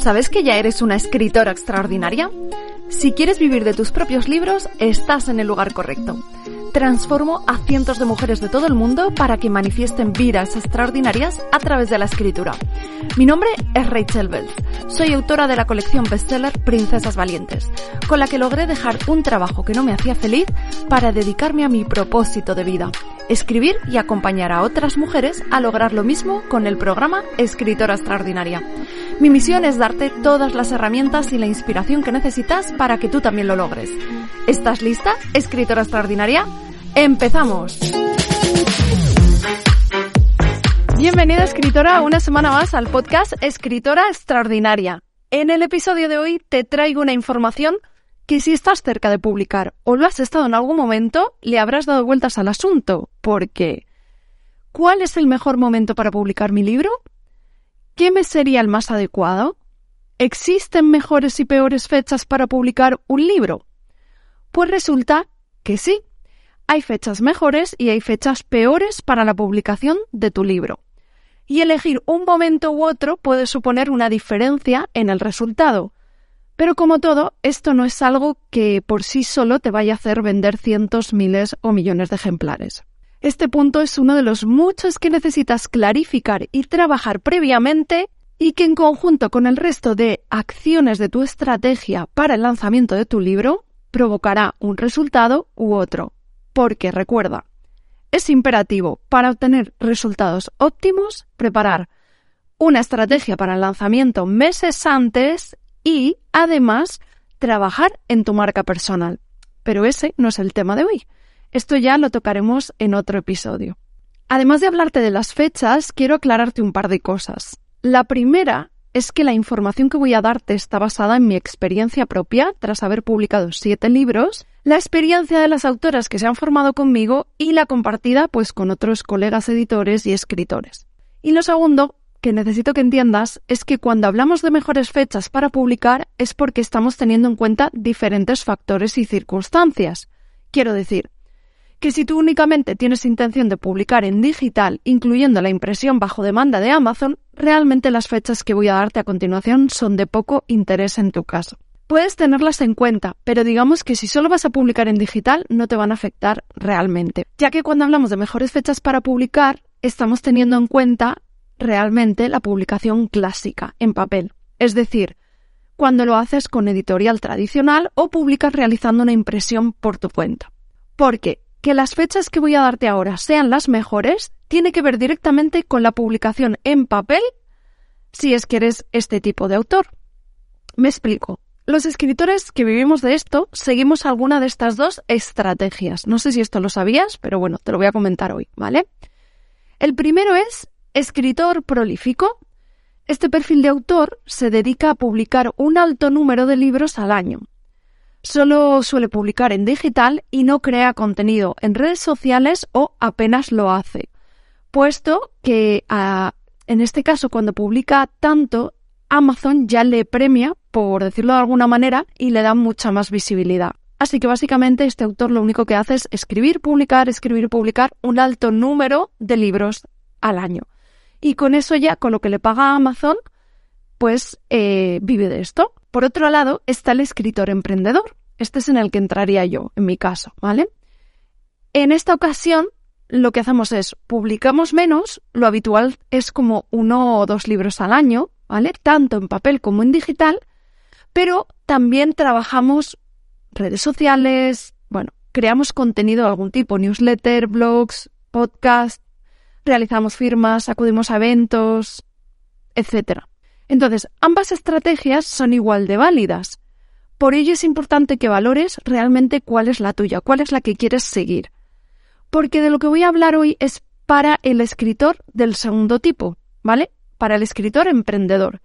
¿Sabes que ya eres una escritora extraordinaria? Si quieres vivir de tus propios libros, estás en el lugar correcto. Transformo a cientos de mujeres de todo el mundo para que manifiesten vidas extraordinarias a través de la escritura. Mi nombre es Rachel Bells. Soy autora de la colección bestseller Princesas Valientes, con la que logré dejar un trabajo que no me hacía feliz para dedicarme a mi propósito de vida, escribir y acompañar a otras mujeres a lograr lo mismo con el programa Escritora Extraordinaria. Mi misión es darte todas las herramientas y la inspiración que necesitas para que tú también lo logres. ¿Estás lista, escritora extraordinaria? ¡Empezamos! Bienvenida escritora una semana más al podcast Escritora Extraordinaria. En el episodio de hoy te traigo una información que si estás cerca de publicar o lo has estado en algún momento, le habrás dado vueltas al asunto, porque ¿cuál es el mejor momento para publicar mi libro? ¿Qué me sería el más adecuado? ¿Existen mejores y peores fechas para publicar un libro? Pues resulta que sí. Hay fechas mejores y hay fechas peores para la publicación de tu libro. Y elegir un momento u otro puede suponer una diferencia en el resultado. Pero como todo, esto no es algo que por sí solo te vaya a hacer vender cientos, miles o millones de ejemplares. Este punto es uno de los muchos que necesitas clarificar y trabajar previamente y que en conjunto con el resto de acciones de tu estrategia para el lanzamiento de tu libro provocará un resultado u otro. Porque recuerda, es imperativo para obtener resultados óptimos preparar una estrategia para el lanzamiento meses antes y además trabajar en tu marca personal. Pero ese no es el tema de hoy. Esto ya lo tocaremos en otro episodio. Además de hablarte de las fechas, quiero aclararte un par de cosas. La primera es que la información que voy a darte está basada en mi experiencia propia tras haber publicado siete libros, la experiencia de las autoras que se han formado conmigo y la compartida pues con otros colegas editores y escritores. Y lo segundo que necesito que entiendas es que cuando hablamos de mejores fechas para publicar es porque estamos teniendo en cuenta diferentes factores y circunstancias. Quiero decir, que si tú únicamente tienes intención de publicar en digital, incluyendo la impresión bajo demanda de Amazon, realmente las fechas que voy a darte a continuación son de poco interés en tu caso. Puedes tenerlas en cuenta, pero digamos que si solo vas a publicar en digital no te van a afectar realmente, ya que cuando hablamos de mejores fechas para publicar, estamos teniendo en cuenta realmente la publicación clásica, en papel. Es decir, cuando lo haces con editorial tradicional o publicas realizando una impresión por tu cuenta. Porque que las fechas que voy a darte ahora sean las mejores tiene que ver directamente con la publicación en papel si es que eres este tipo de autor. Me explico. Los escritores que vivimos de esto seguimos alguna de estas dos estrategias. No sé si esto lo sabías, pero bueno, te lo voy a comentar hoy, ¿vale? El primero es escritor prolífico. Este perfil de autor se dedica a publicar un alto número de libros al año. Solo suele publicar en digital y no crea contenido en redes sociales o apenas lo hace, puesto que a, en este caso cuando publica tanto, Amazon ya le premia, por decirlo de alguna manera, y le da mucha más visibilidad. Así que básicamente este autor lo único que hace es escribir, publicar, escribir, publicar un alto número de libros al año. Y con eso ya, con lo que le paga Amazon, pues eh, vive de esto. Por otro lado, está el escritor emprendedor. Este es en el que entraría yo, en mi caso, ¿vale? En esta ocasión, lo que hacemos es publicamos menos, lo habitual es como uno o dos libros al año, ¿vale? Tanto en papel como en digital, pero también trabajamos redes sociales, bueno, creamos contenido de algún tipo, newsletter, blogs, podcast, realizamos firmas, acudimos a eventos, etc. Entonces, ambas estrategias son igual de válidas. Por ello es importante que valores realmente cuál es la tuya, cuál es la que quieres seguir. Porque de lo que voy a hablar hoy es para el escritor del segundo tipo, ¿vale? Para el escritor emprendedor,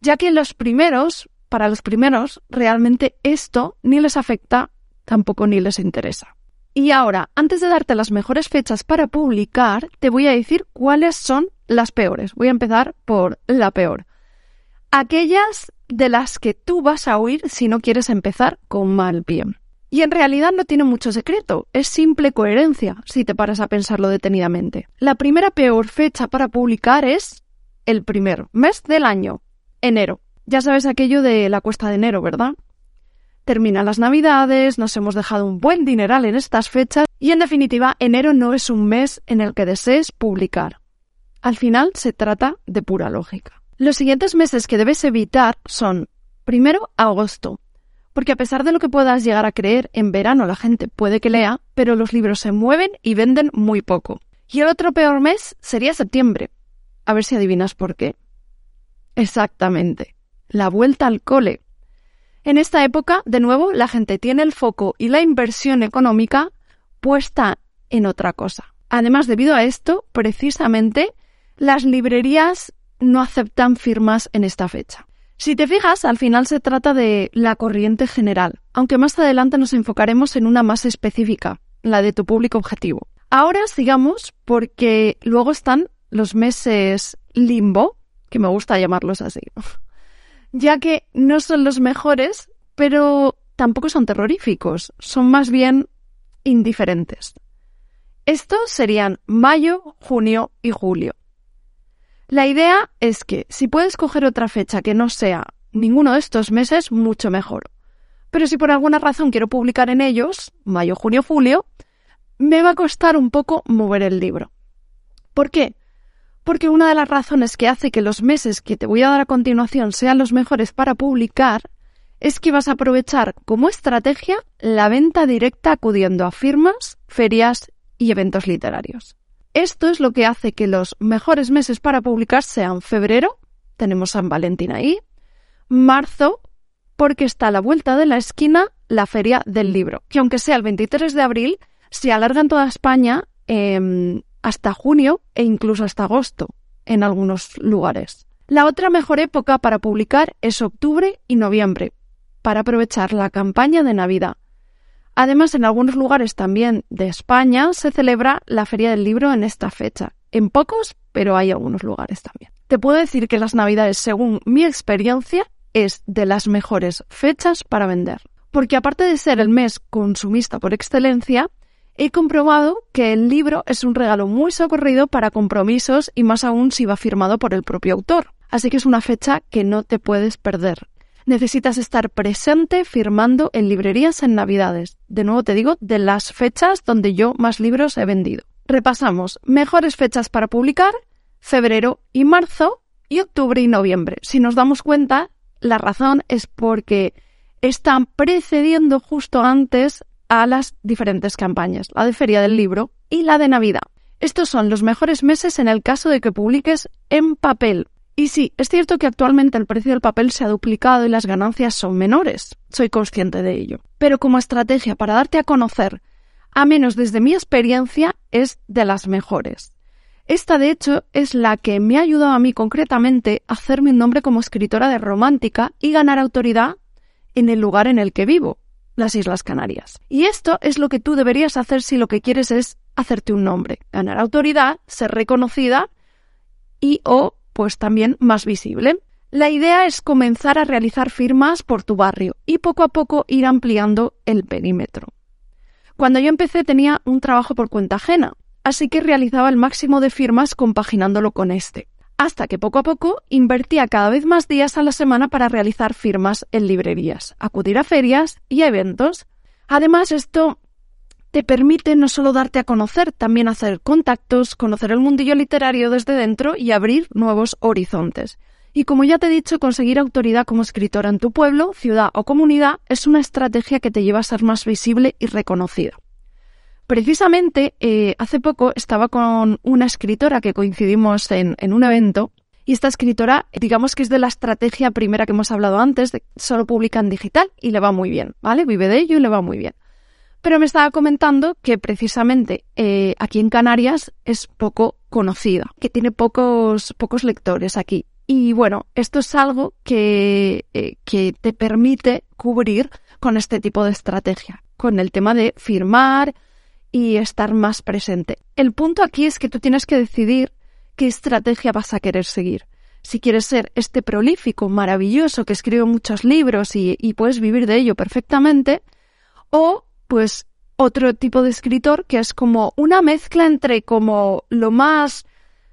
ya que los primeros, para los primeros, realmente esto ni les afecta, tampoco ni les interesa. Y ahora, antes de darte las mejores fechas para publicar, te voy a decir cuáles son las peores. Voy a empezar por la peor. Aquellas de las que tú vas a oír si no quieres empezar con mal pie. Y en realidad no tiene mucho secreto, es simple coherencia si te paras a pensarlo detenidamente. La primera peor fecha para publicar es el primer mes del año, enero. Ya sabes aquello de la cuesta de enero, ¿verdad? Terminan las navidades, nos hemos dejado un buen dineral en estas fechas y en definitiva enero no es un mes en el que desees publicar. Al final se trata de pura lógica. Los siguientes meses que debes evitar son primero agosto, porque a pesar de lo que puedas llegar a creer, en verano la gente puede que lea, pero los libros se mueven y venden muy poco. Y el otro peor mes sería septiembre. A ver si adivinas por qué. Exactamente. La vuelta al cole. En esta época, de nuevo, la gente tiene el foco y la inversión económica puesta en otra cosa. Además, debido a esto, precisamente, las librerías no aceptan firmas en esta fecha. Si te fijas, al final se trata de la corriente general, aunque más adelante nos enfocaremos en una más específica, la de tu público objetivo. Ahora sigamos porque luego están los meses limbo, que me gusta llamarlos así, ya que no son los mejores, pero tampoco son terroríficos, son más bien indiferentes. Estos serían mayo, junio y julio. La idea es que si puedes coger otra fecha que no sea ninguno de estos meses, mucho mejor. Pero si por alguna razón quiero publicar en ellos, mayo, junio, julio, me va a costar un poco mover el libro. ¿Por qué? Porque una de las razones que hace que los meses que te voy a dar a continuación sean los mejores para publicar es que vas a aprovechar como estrategia la venta directa acudiendo a firmas, ferias y eventos literarios. Esto es lo que hace que los mejores meses para publicar sean febrero, tenemos San Valentín ahí, marzo, porque está a la vuelta de la esquina la feria del libro, que aunque sea el 23 de abril, se alarga en toda España em, hasta junio e incluso hasta agosto en algunos lugares. La otra mejor época para publicar es octubre y noviembre, para aprovechar la campaña de Navidad. Además, en algunos lugares también de España se celebra la Feria del Libro en esta fecha. En pocos, pero hay algunos lugares también. Te puedo decir que las Navidades, según mi experiencia, es de las mejores fechas para vender. Porque aparte de ser el mes consumista por excelencia, he comprobado que el libro es un regalo muy socorrido para compromisos y más aún si va firmado por el propio autor. Así que es una fecha que no te puedes perder necesitas estar presente firmando en librerías en Navidades. De nuevo te digo, de las fechas donde yo más libros he vendido. Repasamos, mejores fechas para publicar, febrero y marzo y octubre y noviembre. Si nos damos cuenta, la razón es porque están precediendo justo antes a las diferentes campañas, la de Feria del Libro y la de Navidad. Estos son los mejores meses en el caso de que publiques en papel, y sí, es cierto que actualmente el precio del papel se ha duplicado y las ganancias son menores. Soy consciente de ello. Pero como estrategia para darte a conocer, a menos desde mi experiencia, es de las mejores. Esta, de hecho, es la que me ha ayudado a mí concretamente a hacerme un nombre como escritora de romántica y ganar autoridad en el lugar en el que vivo, las Islas Canarias. Y esto es lo que tú deberías hacer si lo que quieres es hacerte un nombre, ganar autoridad, ser reconocida y o pues también más visible. La idea es comenzar a realizar firmas por tu barrio y poco a poco ir ampliando el perímetro. Cuando yo empecé tenía un trabajo por cuenta ajena, así que realizaba el máximo de firmas compaginándolo con este, hasta que poco a poco invertía cada vez más días a la semana para realizar firmas en librerías, acudir a ferias y a eventos. Además, esto te permite no solo darte a conocer, también hacer contactos, conocer el mundillo literario desde dentro y abrir nuevos horizontes. Y como ya te he dicho, conseguir autoridad como escritora en tu pueblo, ciudad o comunidad es una estrategia que te lleva a ser más visible y reconocida. Precisamente, eh, hace poco estaba con una escritora que coincidimos en, un evento y esta escritora, digamos que es de la estrategia primera que hemos hablado antes, solo publica en digital y le va muy bien, ¿vale? Vive de ello y le va muy bien pero me estaba comentando que precisamente eh, aquí en Canarias es poco conocida, que tiene pocos, pocos lectores aquí. Y bueno, esto es algo que, eh, que te permite cubrir con este tipo de estrategia, con el tema de firmar y estar más presente. El punto aquí es que tú tienes que decidir qué estrategia vas a querer seguir. Si quieres ser este prolífico, maravilloso, que escribe muchos libros y, puedes vivir de ello perfectamente, o pues otro tipo de escritor que es como una mezcla entre como lo más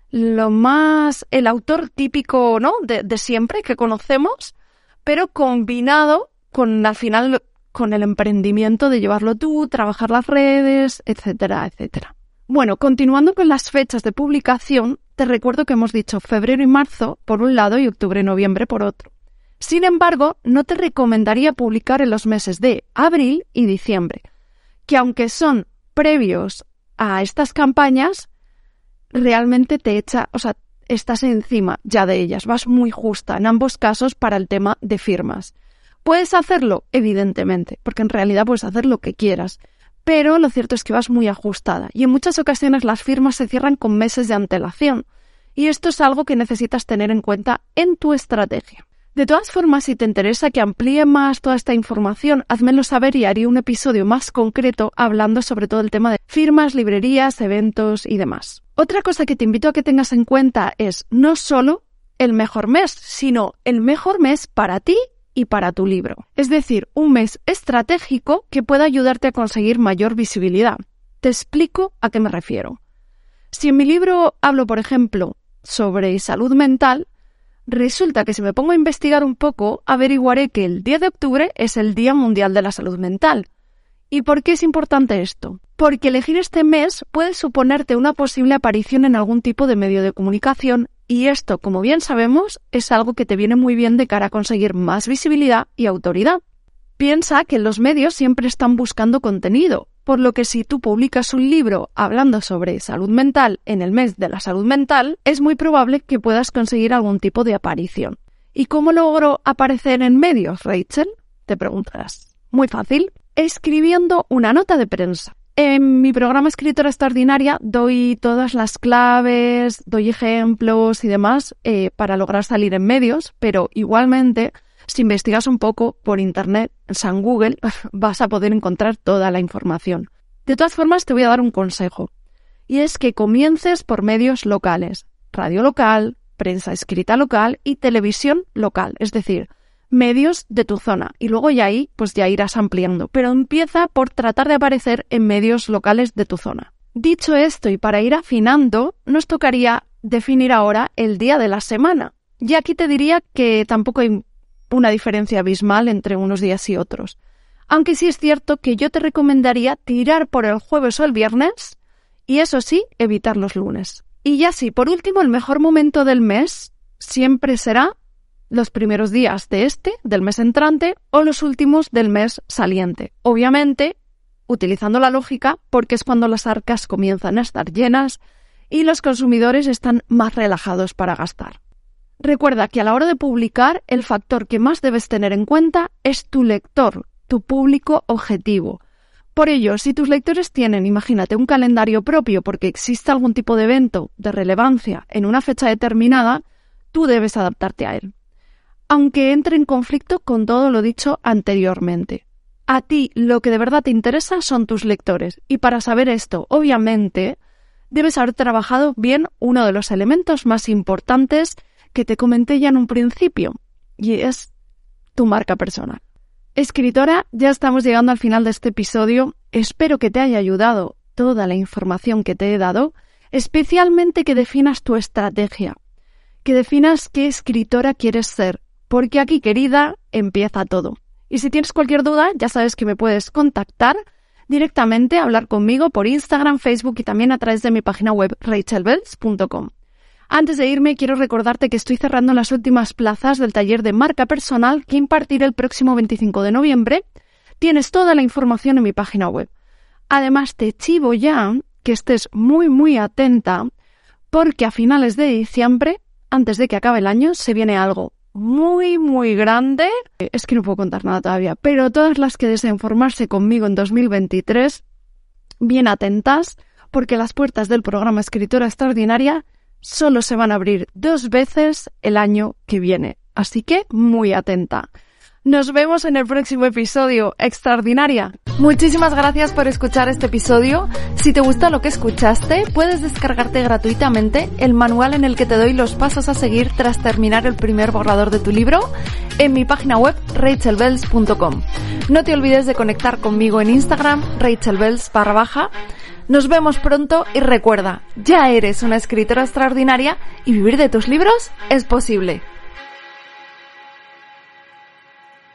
lo más el autor típico, ¿no? De, de, siempre que conocemos, pero combinado con al final con el emprendimiento de llevarlo tú, trabajar las redes, etcétera, etcétera. Bueno, continuando con las fechas de publicación, te recuerdo que hemos dicho febrero y marzo por un lado y octubre y noviembre por otro. Sin embargo, no te recomendaría publicar en los meses de abril y diciembre, que aunque son previos a estas campañas, realmente te echa, o sea, estás encima ya de ellas, vas muy justa en ambos casos para el tema de firmas. Puedes hacerlo, evidentemente, porque en realidad puedes hacer lo que quieras, pero lo cierto es que vas muy ajustada y en muchas ocasiones las firmas se cierran con meses de antelación y esto es algo que necesitas tener en cuenta en tu estrategia. De todas formas, si te interesa que amplíe más toda esta información, házmelo saber y haré un episodio más concreto hablando sobre todo el tema de firmas, librerías, eventos y demás. Otra cosa que te invito a que tengas en cuenta es no solo el mejor mes, sino el mejor mes para ti y para tu libro. Es decir, un mes estratégico que pueda ayudarte a conseguir mayor visibilidad. Te explico a qué me refiero. Si en mi libro hablo, por ejemplo, sobre salud mental, resulta que si me pongo a investigar un poco, averiguaré que el 10 de octubre es el Día Mundial de la Salud Mental. ¿Y por qué es importante esto? Porque elegir este mes puede suponerte una posible aparición en algún tipo de medio de comunicación y esto, como bien sabemos, es algo que te viene muy bien de cara a conseguir más visibilidad y autoridad. Piensa que los medios siempre están buscando contenido, por lo que si tú publicas un libro hablando sobre salud mental en el mes de la salud mental, es muy probable que puedas conseguir algún tipo de aparición. ¿Y cómo logro aparecer en medios, Rachel? Te preguntarás. Muy fácil, escribiendo una nota de prensa. En mi programa Escritora Extraordinaria doy todas las claves, doy ejemplos y demás eh, para lograr salir en medios, pero igualmente si investigas un poco por Internet, en Google, vas a poder encontrar toda la información. De todas formas, te voy a dar un consejo. Y es que comiences por medios locales. Radio local, prensa escrita local y televisión local. Es decir, medios de tu zona. Y luego ya ahí, pues ya irás ampliando. Pero empieza por tratar de aparecer en medios locales de tu zona. Dicho esto, y para ir afinando, nos tocaría definir ahora el día de la semana. Y aquí te diría que tampoco hay una diferencia abismal entre unos días y otros. Aunque sí es cierto que yo te recomendaría tirar por el jueves o el viernes y eso sí, evitar los lunes. Y ya sí, por último, el mejor momento del mes siempre será los primeros días de este, del mes entrante, o los últimos del mes saliente. Obviamente, utilizando la lógica, porque es cuando las arcas comienzan a estar llenas y los consumidores están más relajados para gastar. Recuerda que a la hora de publicar, el factor que más debes tener en cuenta es tu lector, tu público objetivo. Por ello, si tus lectores tienen, imagínate, un calendario propio porque existe algún tipo de evento de relevancia en una fecha determinada, tú debes adaptarte a él. Aunque entre en conflicto con todo lo dicho anteriormente. A ti lo que de verdad te interesa son tus lectores. Y para saber esto, obviamente, debes haber trabajado bien uno de los elementos más importantes que te comenté ya en un principio, y es tu marca personal. Escritora, ya estamos llegando al final de este episodio. Espero que te haya ayudado toda la información que te he dado, especialmente que definas tu estrategia, que definas qué escritora quieres ser, porque aquí, querida, empieza todo. Y si tienes cualquier duda, ya sabes que me puedes contactar directamente, hablar conmigo por Instagram, Facebook y también a través de mi página web rachelbells.com. Antes de irme, quiero recordarte que estoy cerrando las últimas plazas del taller de marca personal que impartiré el próximo 25 de noviembre. Tienes toda la información en mi página web. Además, te chivo ya que estés muy, muy atenta porque a finales de diciembre, antes de que acabe el año, se viene algo muy, muy grande. Es que no puedo contar nada todavía, pero todas las que deseen formarse conmigo en 2023, bien atentas, porque las puertas del programa Escritora Extraordinaria solo se van a abrir dos veces el año que viene. Así que muy atenta. Nos vemos en el próximo episodio. Extraordinaria. Muchísimas gracias por escuchar este episodio. Si te gusta lo que escuchaste, puedes descargarte gratuitamente el manual en el que te doy los pasos a seguir tras terminar el primer borrador de tu libro en mi página web rachelbells.com. No te olvides de conectar conmigo en Instagram rachelbells baja. Nos vemos pronto y recuerda, ya eres una escritora extraordinaria y vivir de tus libros es posible.